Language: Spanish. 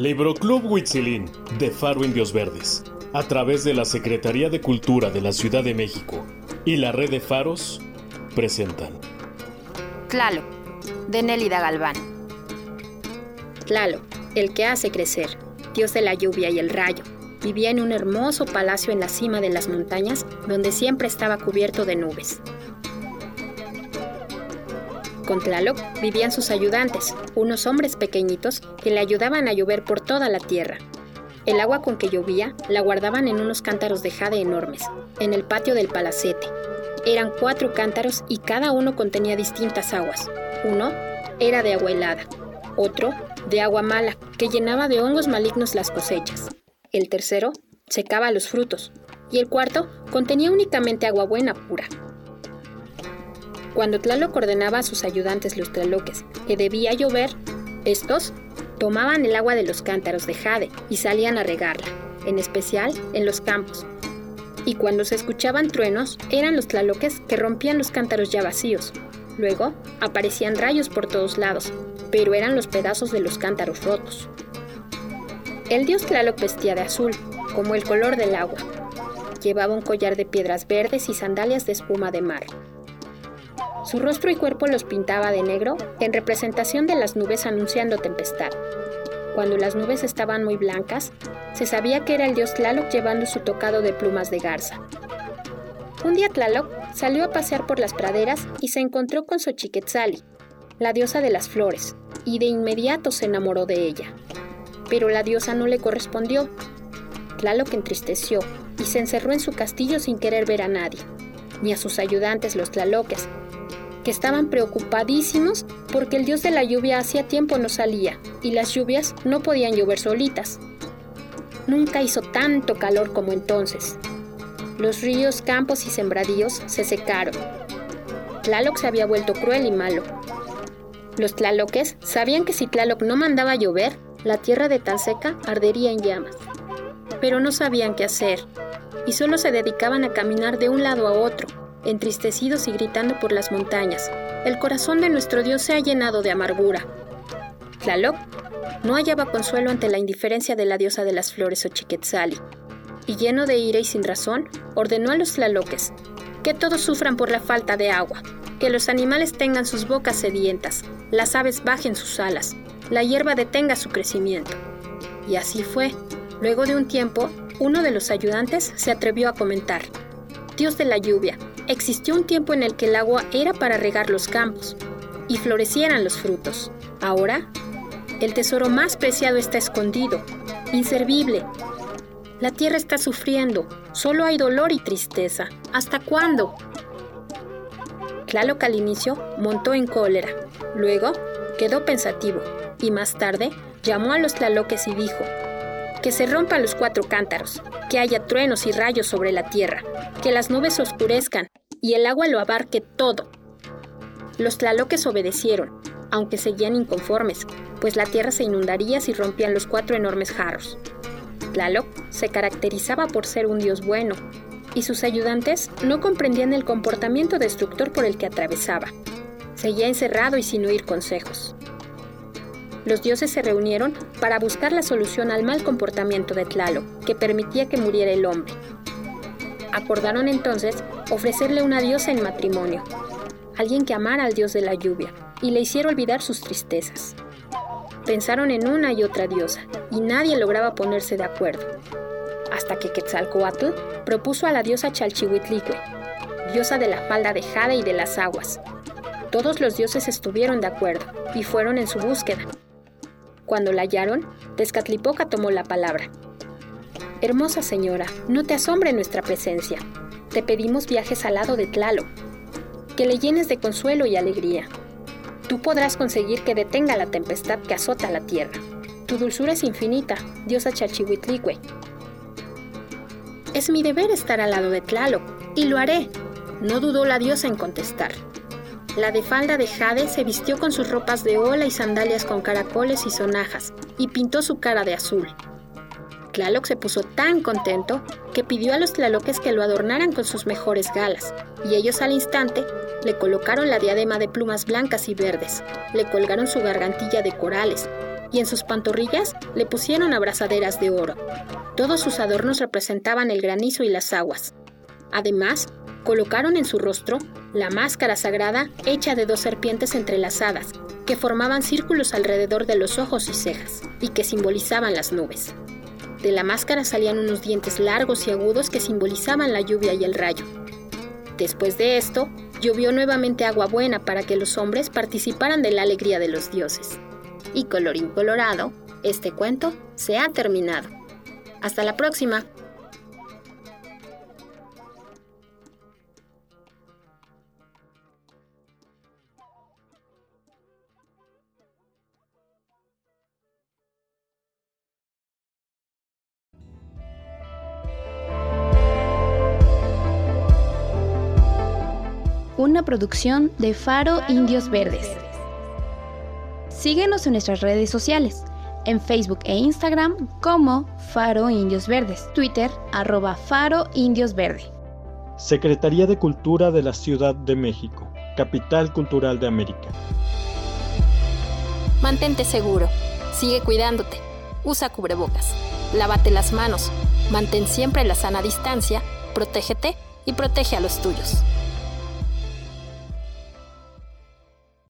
Libro Club Huitzilín de Faro Indios Verdes, a través de la Secretaría de Cultura de la Ciudad de México y la Red de Faros, presentan Tlaloc, de Nélida Galván. Tlaloc, el que hace crecer, dios de la lluvia y el rayo, vivía en un hermoso palacio en la cima de las montañas donde siempre estaba cubierto de nubes. Con Tlaloc vivían sus ayudantes, unos hombres pequeñitos que le ayudaban a llover por toda la tierra. El agua con que llovía la guardaban en unos cántaros de jade enormes, en el patio del palacete. Eran cuatro cántaros y cada uno contenía distintas aguas. Uno era de agua helada, otro de agua mala, que llenaba de hongos malignos las cosechas. El tercero secaba los frutos, y el cuarto contenía únicamente agua buena pura. Cuando Tlaloc ordenaba a sus ayudantes los tlaloques que debía llover, estos tomaban el agua de los cántaros de jade y salían a regarla, en especial en los campos. Y cuando se escuchaban truenos, eran los tlaloques que rompían los cántaros ya vacíos. Luego aparecían rayos por todos lados, pero eran los pedazos de los cántaros rotos. El dios Tlaloc vestía de azul, como el color del agua. Llevaba un collar de piedras verdes y sandalias de espuma de mar. Su rostro y cuerpo los pintaba de negro en representación de las nubes anunciando tempestad. Cuando las nubes estaban muy blancas, se sabía que era el dios Tlaloc llevando su tocado de plumas de garza. Un día Tlaloc salió a pasear por las praderas y se encontró con Xochiquetzali, la diosa de las flores, y de inmediato se enamoró de ella. Pero la diosa no le correspondió. Tlaloc entristeció y se encerró en su castillo sin querer ver a nadie, ni a sus ayudantes los tlaloques, que estaban preocupadísimos porque el dios de la lluvia hacía tiempo no salía y las lluvias no podían llover solitas. Nunca hizo tanto calor como entonces. Los ríos, campos y sembradíos se secaron. Tlaloc se había vuelto cruel y malo. Los tlaloques sabían que si Tlaloc no mandaba llover, la tierra de tan seca ardería en llamas. Pero no sabían qué hacer y solo se dedicaban a caminar de un lado a otro, entristecidos y gritando por las montañas. El corazón de nuestro Dios se ha llenado de amargura. Tlaloc no hallaba consuelo ante la indiferencia de la diosa de las flores Ochiquetzali, y lleno de ira y sin razón, ordenó a los tlaloques que todos sufran por la falta de agua, que los animales tengan sus bocas sedientas, las aves bajen sus alas, la hierba detenga su crecimiento. Y así fue. Luego de un tiempo, uno de los ayudantes se atrevió a comentar, Dios de la lluvia, existió un tiempo en el que el agua era para regar los campos y florecieran los frutos. Ahora, el tesoro más preciado está escondido, inservible. La tierra está sufriendo, solo hay dolor y tristeza. ¿Hasta cuándo? Tlaloc al inicio montó en cólera, luego quedó pensativo y más tarde llamó a los tlaloques y dijo, que se rompan los cuatro cántaros, que haya truenos y rayos sobre la tierra, que las nubes oscurezcan y el agua lo abarque todo. Los tlaloques obedecieron, aunque seguían inconformes, pues la tierra se inundaría si rompían los cuatro enormes jarros. Tlaloc se caracterizaba por ser un dios bueno, y sus ayudantes no comprendían el comportamiento destructor por el que atravesaba. Seguía encerrado y sin oír consejos. Los dioses se reunieron para buscar la solución al mal comportamiento de Tlaloc, que permitía que muriera el hombre. Acordaron entonces ofrecerle una diosa en matrimonio, alguien que amara al dios de la lluvia y le hiciera olvidar sus tristezas. Pensaron en una y otra diosa y nadie lograba ponerse de acuerdo, hasta que Quetzalcoatl propuso a la diosa Chalchihuitlicue, diosa de la falda de jade y de las aguas. Todos los dioses estuvieron de acuerdo y fueron en su búsqueda. Cuando la hallaron, Tezcatlipoca tomó la palabra. Hermosa señora, no te asombre nuestra presencia. Te pedimos viajes al lado de Tlalo, que le llenes de consuelo y alegría. Tú podrás conseguir que detenga la tempestad que azota la tierra. Tu dulzura es infinita, diosa Chachihuitlicue. Es mi deber estar al lado de Tlaloc, y lo haré. No dudó la diosa en contestar. La de falda de jade se vistió con sus ropas de ola y sandalias con caracoles y sonajas, y pintó su cara de azul. Tlaloc se puso tan contento que pidió a los tlaloques que lo adornaran con sus mejores galas, y ellos al instante le colocaron la diadema de plumas blancas y verdes, le colgaron su gargantilla de corales, y en sus pantorrillas le pusieron abrazaderas de oro. Todos sus adornos representaban el granizo y las aguas. Además, colocaron en su rostro la máscara sagrada hecha de dos serpientes entrelazadas, que formaban círculos alrededor de los ojos y cejas, y que simbolizaban las nubes. De la máscara salían unos dientes largos y agudos que simbolizaban la lluvia y el rayo. Después de esto, llovió nuevamente agua buena para que los hombres participaran de la alegría de los dioses. Y colorín colorado, este cuento se ha terminado. Hasta la próxima. Una producción de Faro Indios Verdes. Síguenos en nuestras redes sociales, en Facebook e Instagram como Faro Indios Verdes, Twitter arroba Faro Indios Verde. Secretaría de Cultura de la Ciudad de México, Capital Cultural de América. Mantente seguro, sigue cuidándote, usa cubrebocas, lávate las manos, mantén siempre la sana distancia, protégete y protege a los tuyos.